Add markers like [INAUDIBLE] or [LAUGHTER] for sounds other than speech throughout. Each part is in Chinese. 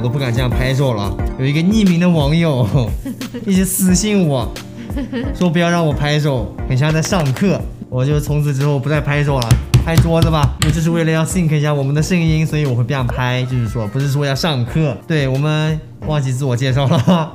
我都不敢这样拍手了。有一个匿名的网友 [LAUGHS] 一直私信我，说不要让我拍手，很像在上课。我就从此之后不再拍手了，拍桌子吧，因为这是为了要 sync 一下我们的声音，所以我会这样拍，就是说不是说要上课。对我们忘记自我介绍了。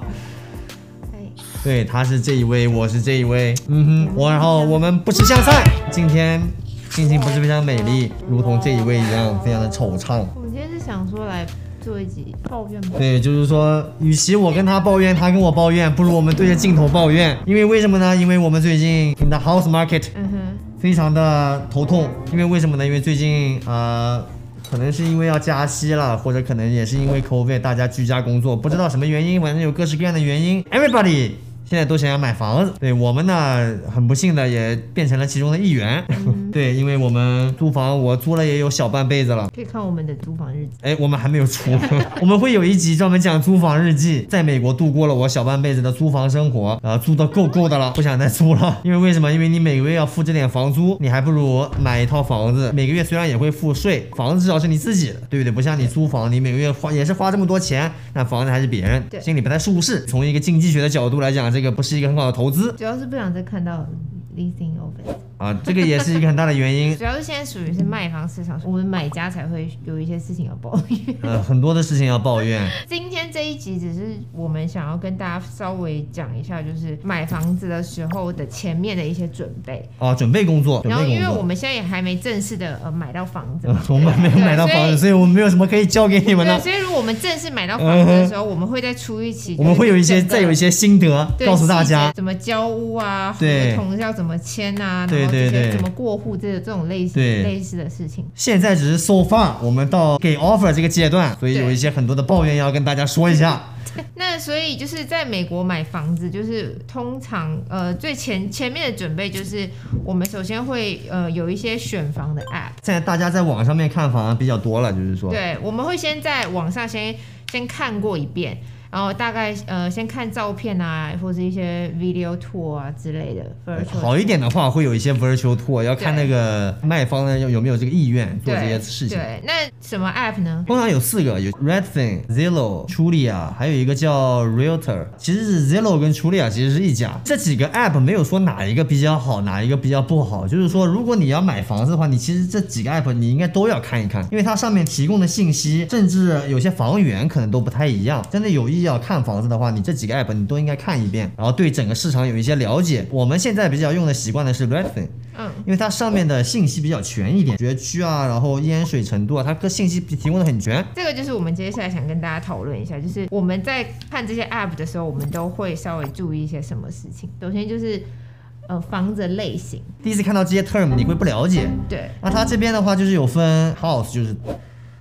对，他是这一位，我是这一位，嗯哼，我然后我们不吃香菜，今天心情不是非常美丽，如同这一位一样，非常的惆怅。我们今天是想说来做一集抱怨吧？对，就是说，与其我跟他抱怨，他跟我抱怨，不如我们对着镜头抱怨。因为为什么呢？因为我们最近 in the house market，嗯哼，非常的头痛。因为为什么呢？因为最近呃，可能是因为要加息了，或者可能也是因为 COVID，大家居家工作，不知道什么原因，反正有各式各样的原因。Everybody。现在都想要买房子，对我们呢，很不幸的也变成了其中的一员。[LAUGHS] 对，因为我们租房，我租了也有小半辈子了。可以看我们的租房日记。哎，我们还没有出，[LAUGHS] 我们会有一集专门讲租房日记。在美国度过了我小半辈子的租房生活，啊，租的够够的了，不想再租了。[LAUGHS] 因为为什么？因为你每个月要付这点房租，你还不如买一套房子。每个月虽然也会付税，房子至少是你自己的，对不对？不像你租房，你每个月花也是花这么多钱，那房子还是别人，心里不太舒适。从一个经济学的角度来讲。这个不是一个很好的投资，主要是不想再看到 leasing office。啊，这个也是一个很大的原因。[LAUGHS] 主要是现在属于是卖方市场，我们买家才会有一些事情要抱怨。呃，很多的事情要抱怨。[LAUGHS] 今天这一集只是我们想要跟大家稍微讲一下，就是买房子的时候的前面的一些准备。哦，准备工作。然后，因为我们现在也还没正式的呃 [LAUGHS] 买到房子，我们没有买到房子，所以我们没有什么可以教给你们的。所以，如果我们正式买到房子的时候，我们会再出一期，我们会有一些再有一些心得告诉大家，怎么交屋啊，合同要怎么签啊，对对对，怎么过。户这这种类似类似的事情，现在只是 so far，我们到给 offer 这个阶段，所以有一些很多的抱怨要跟大家说一下。[LAUGHS] 那所以就是在美国买房子，就是通常呃最前前面的准备就是我们首先会呃有一些选房的 app。现在大家在网上面看房比较多了，就是说，对，我们会先在网上先先看过一遍。然后大概呃先看照片啊，或者一些 video tour 啊之类的。好一点的话，会有一些 virtual tour，要看那个卖方呢有有没有这个意愿做这些事情。对，那什么 app 呢？通常有四个，有 Redfin、Zillow、Trulia，还有一个叫 Realtor。其实是 Zillow 跟 Trulia 其实是一家。这几个 app 没有说哪一个比较好，哪一个比较不好。就是说，如果你要买房子的话，你其实这几个 app 你应该都要看一看，因为它上面提供的信息，甚至有些房源可能都不太一样。真的有意。要看房子的话，你这几个 app 你都应该看一遍，然后对整个市场有一些了解。我们现在比较用的习惯的是 Redfin，嗯，因为它上面的信息比较全一点，学区啊，然后淹水程度啊，它各信息提供的很全。这个就是我们接下来想跟大家讨论一下，就是我们在看这些 app 的时候，我们都会稍微注意一些什么事情。首先就是呃房子类型，第一次看到这些 term 你会不了解，对。那它这边的话就是有分 house，就是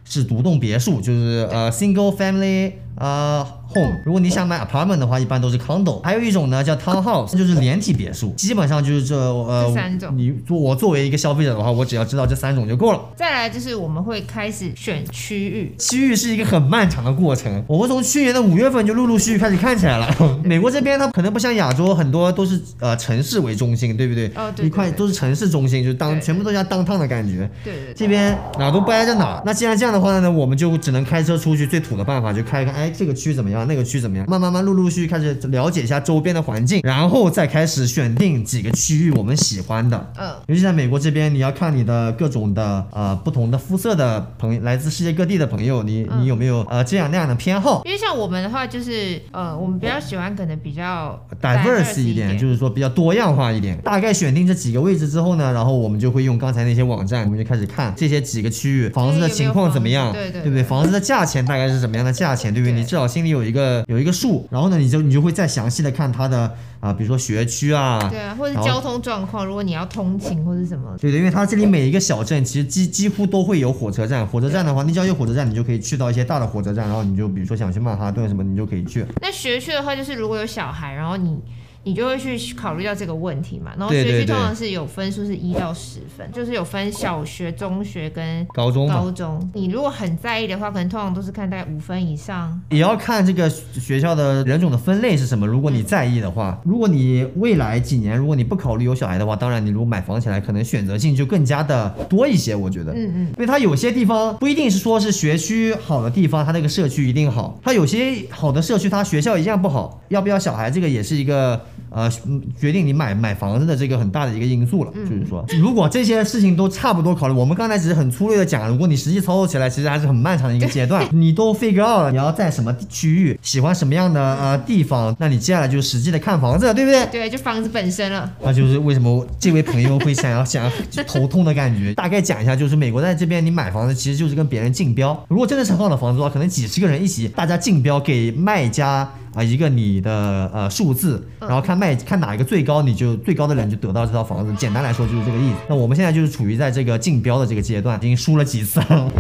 是独栋别墅，就是呃 single family 啊。home，如果你想买 apartment 的话，一般都是 condo。还有一种呢叫 townhouse，就是连体别墅。基本上就是这呃三种。你做我作为一个消费者的话，我只要知道这三种就够了。再来就是我们会开始选区域，区域是一个很漫长的过程。我们从去年的五月份就陆陆续续开始看起来了。[LAUGHS] 美国这边它可能不像亚洲，很多都是呃城市为中心，对不对？哦，对。一块都是城市中心，就是当全部都像当趟的感觉。对对。这边哪都不挨着哪。那既然这样的话呢，我们就只能开车出去。最土的办法就开看，哎，这个区怎么样？那个区怎么样？慢慢。慢慢陆陆续续开始了解一下周边的环境，然后再开始选定几个区域我们喜欢的。嗯，尤其在美国这边，你要看你的各种的呃不同的肤色的朋友，来自世界各地的朋友，你你有没有呃这样那样的偏好？因为像我们的话，就是呃我们比较喜欢可能比较 diverse 一点，就是说比较多样化一点。大概选定这几个位置之后呢，然后我们就会用刚才那些网站，我们就开始看这些几个区域房子的情况怎么样，对对，对不对？房子的价钱大概是什么样的价钱，对不对？你至少心里有一个有一个数。然后呢，你就你就会再详细的看它的啊，比如说学区啊，对啊，或者交通状况，如果你要通勤或者什么，对的，因为它这里每一个小镇其实几几乎都会有火车站，火车站的话，那只要有火车站，你就可以去到一些大的火车站，然后你就比如说想去曼哈顿什么，你就可以去。那学区的话，就是如果有小孩，然后你。你就会去考虑到这个问题嘛。然后学区通常是有分数是一到十分，就是有分小学、中学跟高中高中。你如果很在意的话，可能通常都是看大概五分以上。也要看这个学校的人种的分类是什么。如果你在意的话，如果你未来几年如果你不考虑有小孩的话，当然你如果买房起来，可能选择性就更加的多一些。我觉得，嗯嗯，因为它有些地方不一定是说是学区好的地方，它那个社区一定好。它有些好的社区，它学校一样不好。要不要小孩，这个也是一个呃嗯决定你买买房子的这个很大的一个因素了。就是说，如果这些事情都差不多考虑，我们刚才只是很粗略的讲，如果你实际操作起来，其实还是很漫长的一个阶段。[LAUGHS] 你都 figure out 了，你要在什么区域，喜欢什么样的呃地方，那你接下来就是实际的看房子了，对不对？对，就房子本身了。那就是为什么这位朋友会想要想要头痛的感觉。[LAUGHS] 大概讲一下，就是美国在这边你买房子其实就是跟别人竞标。如果真的是很好的房子的话，可能几十个人一起，大家竞标给卖家。啊，一个你的呃数字，然后看卖看哪一个最高，你就最高的人就得到这套房子。简单来说就是这个意思。那我们现在就是处于在这个竞标的这个阶段，已经输了几次了。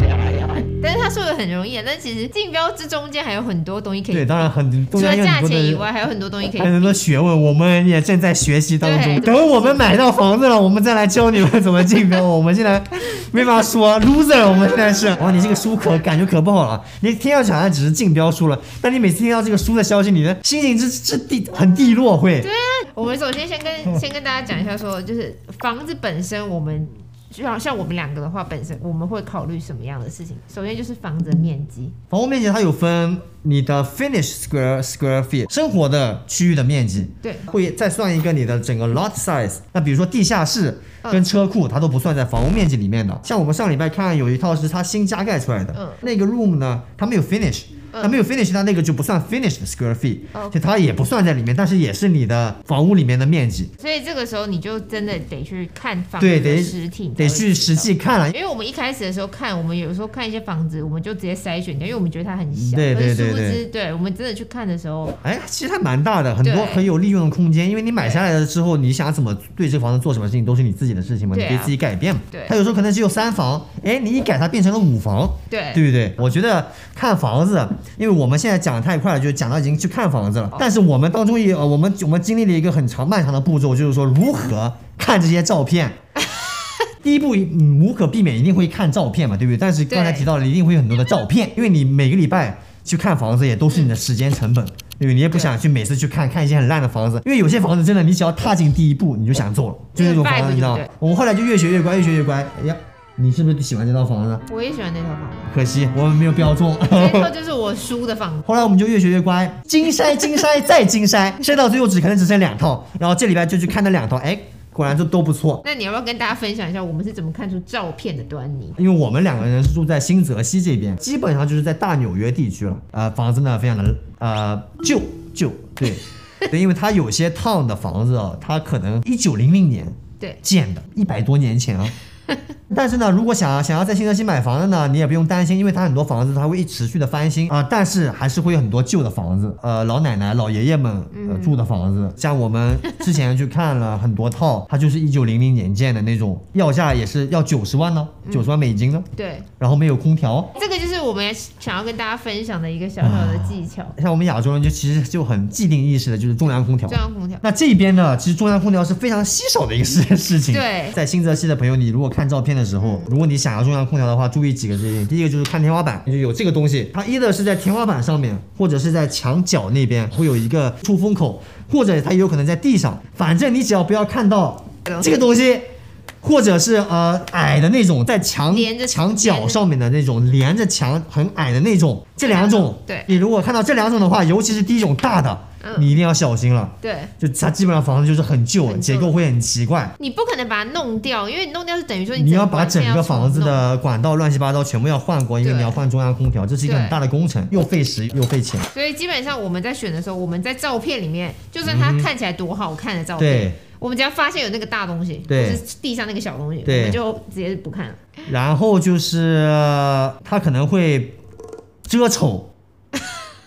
但是他说的很容易，啊，但其实竞标之中间还有很多东西可以对，当然很除了价钱以外，还有很多东西可以还有很多学问，我们也正在学习当中。等我们买到房子了，我们再来教你们怎么竞标。我们现在没法说 loser，我们现在是。哇，你这个书可感觉可不好了。你听上去好像只是竞标输了，但你每次听到这个书的消息，你的心情这这低很低落会。对啊，我们首先先跟先跟大家讲一下说就是房子本身，我们就像像我们两个的话，本身我们会考虑什么样的事情？首先就是房子的面积，房屋面积它有分你的 finish square square feet 生活的区域的面积，对，会再算一个你的整个 lot size。那比如说地下室跟车库，它都不算在房屋面积里面的。像我们上礼拜看有一套是它新加盖出来的，嗯那个 room 呢，它没有 finish。它没有 finish，它那个就不算 finish 的 square feet，哦就它也不算在里面，但是也是你的房屋里面的面积。所以这个时候你就真的得去看房子对，的得实体，得去实。际看了，因为我们一开始的时候看，我们有时候看一些房子，我们就直接筛选掉，因为我们觉得它很小。对对对对我们真的去看的时候，哎，其实还蛮大的，很多很有利用的空间。因为你买下来了之后，你想怎么对这个房子做什么事情，都是你自己的事情嘛，你可以自己改变嘛。对它有时候可能只有三房，哎，你一改它变成了五房，对对不对？我觉得看房子，因为我们现在讲的太快了，就讲到已经去看房子了。但是我们当中也，呃，我们我们经历了一个很长漫长的步骤，就是说如何看这些照片。[LAUGHS] 第一步，嗯，无可避免一定会看照片嘛，对不对？但是刚才提到了，一定会有很多的照片，因为你每个礼拜去看房子也都是你的时间成本，对不对？你也不想去每次去看看一些很烂的房子，因为有些房子真的，你只要踏进第一步，你就想做了，就那种房子，你知道吗？我们后来就越学越乖，越学越乖。哎呀，你是不是喜欢这套房子？我也喜欢那套房子，可惜我们没有标中。这套就是我叔的房子。[LAUGHS] 后来我们就越学越乖，精筛精筛再精筛，筛到最后只可能只剩两套，然后这礼拜就去看那两套，哎，果然就都不错。那你要不要跟大家分享一下，我们是怎么看出照片的端倪？因为我们两个人是住在新泽西这边，基本上就是在大纽约地区了。呃，房子呢非常的呃旧旧，对 [LAUGHS] 对，因为它有些 town 的房子啊，它可能一九零零年对，建的，一百多年前啊。[LAUGHS] 但是呢，如果想要想要在新泽西买房的呢，你也不用担心，因为它很多房子它会一持续的翻新。啊、但是还是会有很多旧的房子，呃，老奶奶、老爷爷们呃住的房子，像我们之前去看了很多套，它就是一九零零年建的那种，要价也是要九十万呢，九十万美金呢，对，然后没有空调。这个就是我们想要跟大家分享的一个小小的技巧，像我们亚洲人就其实就很既定意识的就是中央空调。中。央空调。那这边呢，其实中央空调是非常稀少的一个事 [LAUGHS] 事情。对。在新泽西的朋友，你如果看照片的时候，如果你想要中央空调的话，注意几个事情。第一个就是看天花板，就有这个东西，它一的是在天花板上面，或者是在墙角那边会有一个出风口，或者它也有可能在地上。反正你只要不要看到这个东西。或者是呃矮的那种，在墙连着墙角上面的那种，连着墙很矮的那种，这两种，对。你如果看到这两种的话，尤其是第一种大的，嗯。你一定要小心了。对，就它基本上房子就是很旧，很旧。结构会很奇怪。你不可能把它弄掉，因为你弄掉是等于说你要把整个房子的管道乱七八糟全部要换过，因为你要换中央空调，这是一个很大的工程，又费时又费钱。所以基本上我们在选的时候，我们在照片里面，就算它看起来多好看的照片，嗯对，我们只要发现有那个大东西，对就是地上那个小东西，我们就直接不看了。然后就是呃它可能会遮丑，[LAUGHS] 他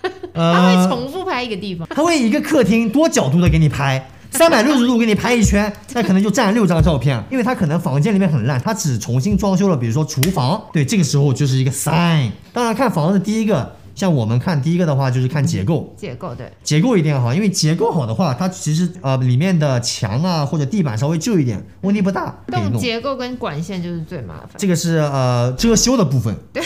会呃，重复拍一个地方，他会一个客厅多角度的给你拍。三百六十度给你拍一圈，[LAUGHS] 那可能就占六张照片，因为他可能房间里面很烂，他只重新装修了，比如说厨房，对，这个时候就是一个 sign。当然看房子，第一个像我们看第一个的话，就是看结构，结构对，结构一定要好，因为结构好的话，它其实呃里面的墙啊或者地板稍微旧一点，问题不大，动。结构跟管线就是最麻烦。这个是呃遮羞的部分。对。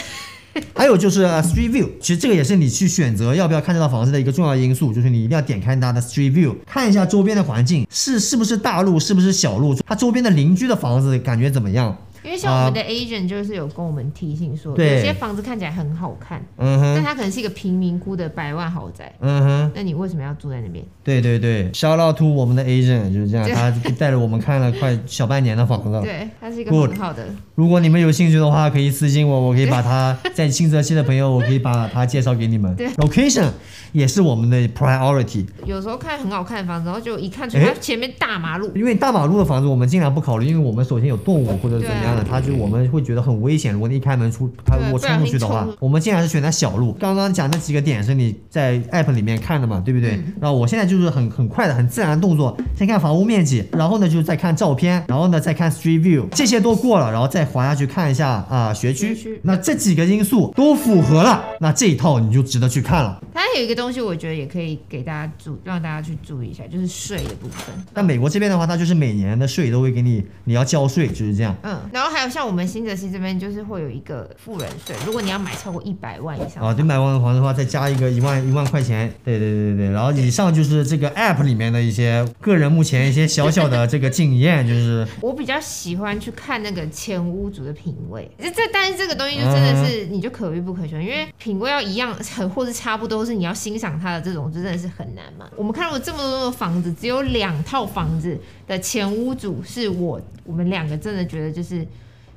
[LAUGHS] 还有就是呃 Street View，其实这个也是你去选择要不要看这套房子的一个重要因素，就是你一定要点开它的 Street View，看一下周边的环境是是不是大路，是不是小路，它周边的邻居的房子感觉怎么样？因为像我们的 agent 就是有跟我们提醒说，有些房子看起来很好看，嗯哼，但它可能是一个贫民窟的百万豪宅，嗯哼，那你为什么要住在那边？对对对，shout out to 我们的 agent 就是这样，他带着我们看了快小半年的房子。[LAUGHS] 对，它是一个很好的。如果你们有兴趣的话，可以私信我，我可以把他在新泽西的朋友，我可以把他介绍给你们。[LAUGHS] 对。Location 也是我们的 priority，有时候看很好看的房子，然后就一看出哎它前面大马路，因为大马路的房子我们尽量不考虑，因为我们首先有动物或者怎么样它就我们会觉得很危险。如果你一开门出，它如果冲出去的话我们竟然是选在小路。刚刚讲那几个点是你在 app 里面看的嘛，对不对？嗯然后我现在就是很很快的、很自然的动作，先看房屋面积，然后呢就是再看照片，然后呢再看 Street View，这些都过了，然后再滑下去看一下啊学区学区。那这几个因素都符合了，那这一套你就值得去看了。它有一个东西，我觉得也可以给大家注，让大家去注意一下，就是税的部分。那美国这边的话，它就是每年的税都会给你，你要交税，就是这样。嗯，然后还有像我们新泽西这边，就是会有一个富人税，如果你要买超过一百万以上，啊，对，买完房子的话，再加一个一万一万块钱，对对对对对。然后以上就是这个 app 里面的一些个人目前一些小小的这个经验，就是 [LAUGHS] 我比较喜欢去看那个前屋主的品味。这这，但是这个东西就真的是你就可遇不可求，因为品味要一样，很或是差不多，是你要欣赏它的这种，就真的是很难嘛。我们看过这么多的房子，只有两套房子的前屋主是我我们两个真的觉得就是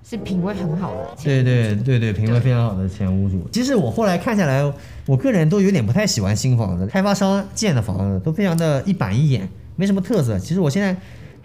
是品味很好的前屋主。对对对对，品味非常好的前屋主。其实我后来看下来，我个人都有点不太喜欢新房子，开发商建的房子都非常的一板一眼，没什么特色。其实我现在。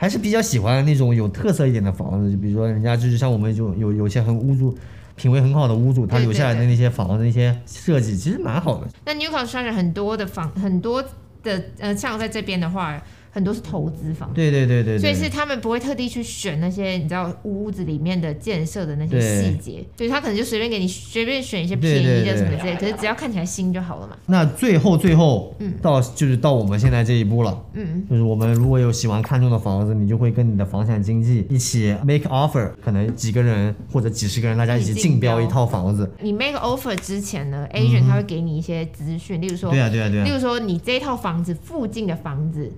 还是比较喜欢那种有特色一点的房子，就比如说人家就是像我们就有有些很屋主品味很好的屋主，他留下来的那些房子那些设计其实蛮好的。那 New Construction 很多的房，很多的呃，像在这边的话，很多是投资房。对对对对对，所以是他们不会特地去选那些你知道屋子里面的建设的那些细节，所以他可能就随便给你随便选一些便宜的什么之类，可是只要看起来新就好了嘛。那最后最后，嗯。到就是到我们现在这一步了，嗯，就是我们如果有喜欢看中的房子，你就会跟你的房产经纪一起 make offer，可能几个人或者几十个人，大家一起竞标一套房子。你 make offer 之前呢，agent 他会给你一些资讯，例如说，嗯对啊对啊对啊，例如说你这套房子附近的房子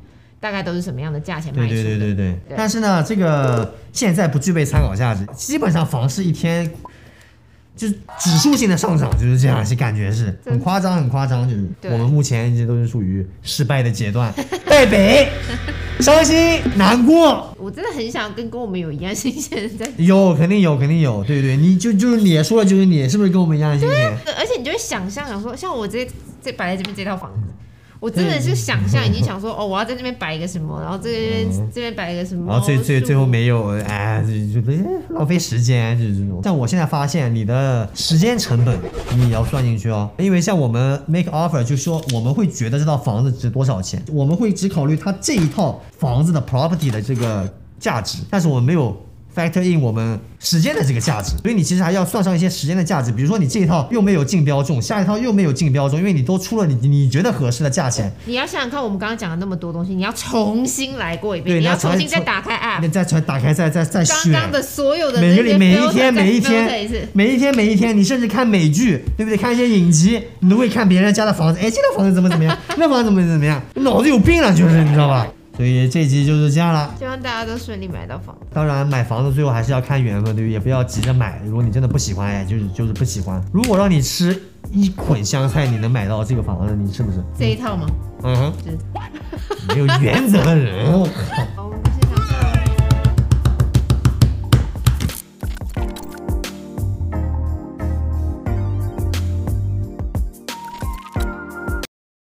大概都是什么样的价钱卖对出的。对对对对。对但是呢，这个现在不具备参考价值，基本上房市一天。就是指数性的上涨，就是这样，是感觉是很夸张，很夸张。就是我们目前一直都是属于失败的阶段，败北，伤心难过，我真的很想跟跟我们有一样新鲜人在有，肯定有，肯定有，对对，你就就是你说了就是你，是不是跟我们一样的心情？而且你就会想象，想说，像我这这摆在这边这套房子，我真的是想象，已经想说，哦，我要在这边摆一个什么，然后这边、这边摆一个什么，然后最最最后没有，哎，就就浪费时间，就是这种。但我现在发现，你的时间成本你也要算进去哦，因为像我们 make offer 就说我们会觉得这套房子值多少钱，我们会只考虑它这一套房子的 property 的这个价值，但是我们没有 factor in 我们时间的这个价值，所以你其实还要算上一些时间的价值，比如说你这一套又没有竞标中，下一套又没有竞标中，因为你都出了你你觉得合适的价钱，你要想想看，我们刚刚讲了那么多东西，你要重新来过一遍，对你要重新再打开 app，你再再打开再再再刚选。刚的所有的每个里每一天每一天，每一天每一天，你甚至看美剧，对不对？看一些影集，你都会看别人家的房子，哎，这套房子怎么怎么样，那房子怎么怎么样，脑子有病了，就是你知道吧？所以这期就是这样了。希望大家都顺利买到房子。当然，买房子最后还是要看缘分，对不对？也不要急着买。如果你真的不喜欢，哎，就是就是不喜欢。如果让你吃一捆香菜，你能买到这个房子，你是不是？这一套吗？嗯哼，是。没有原则的人，我靠。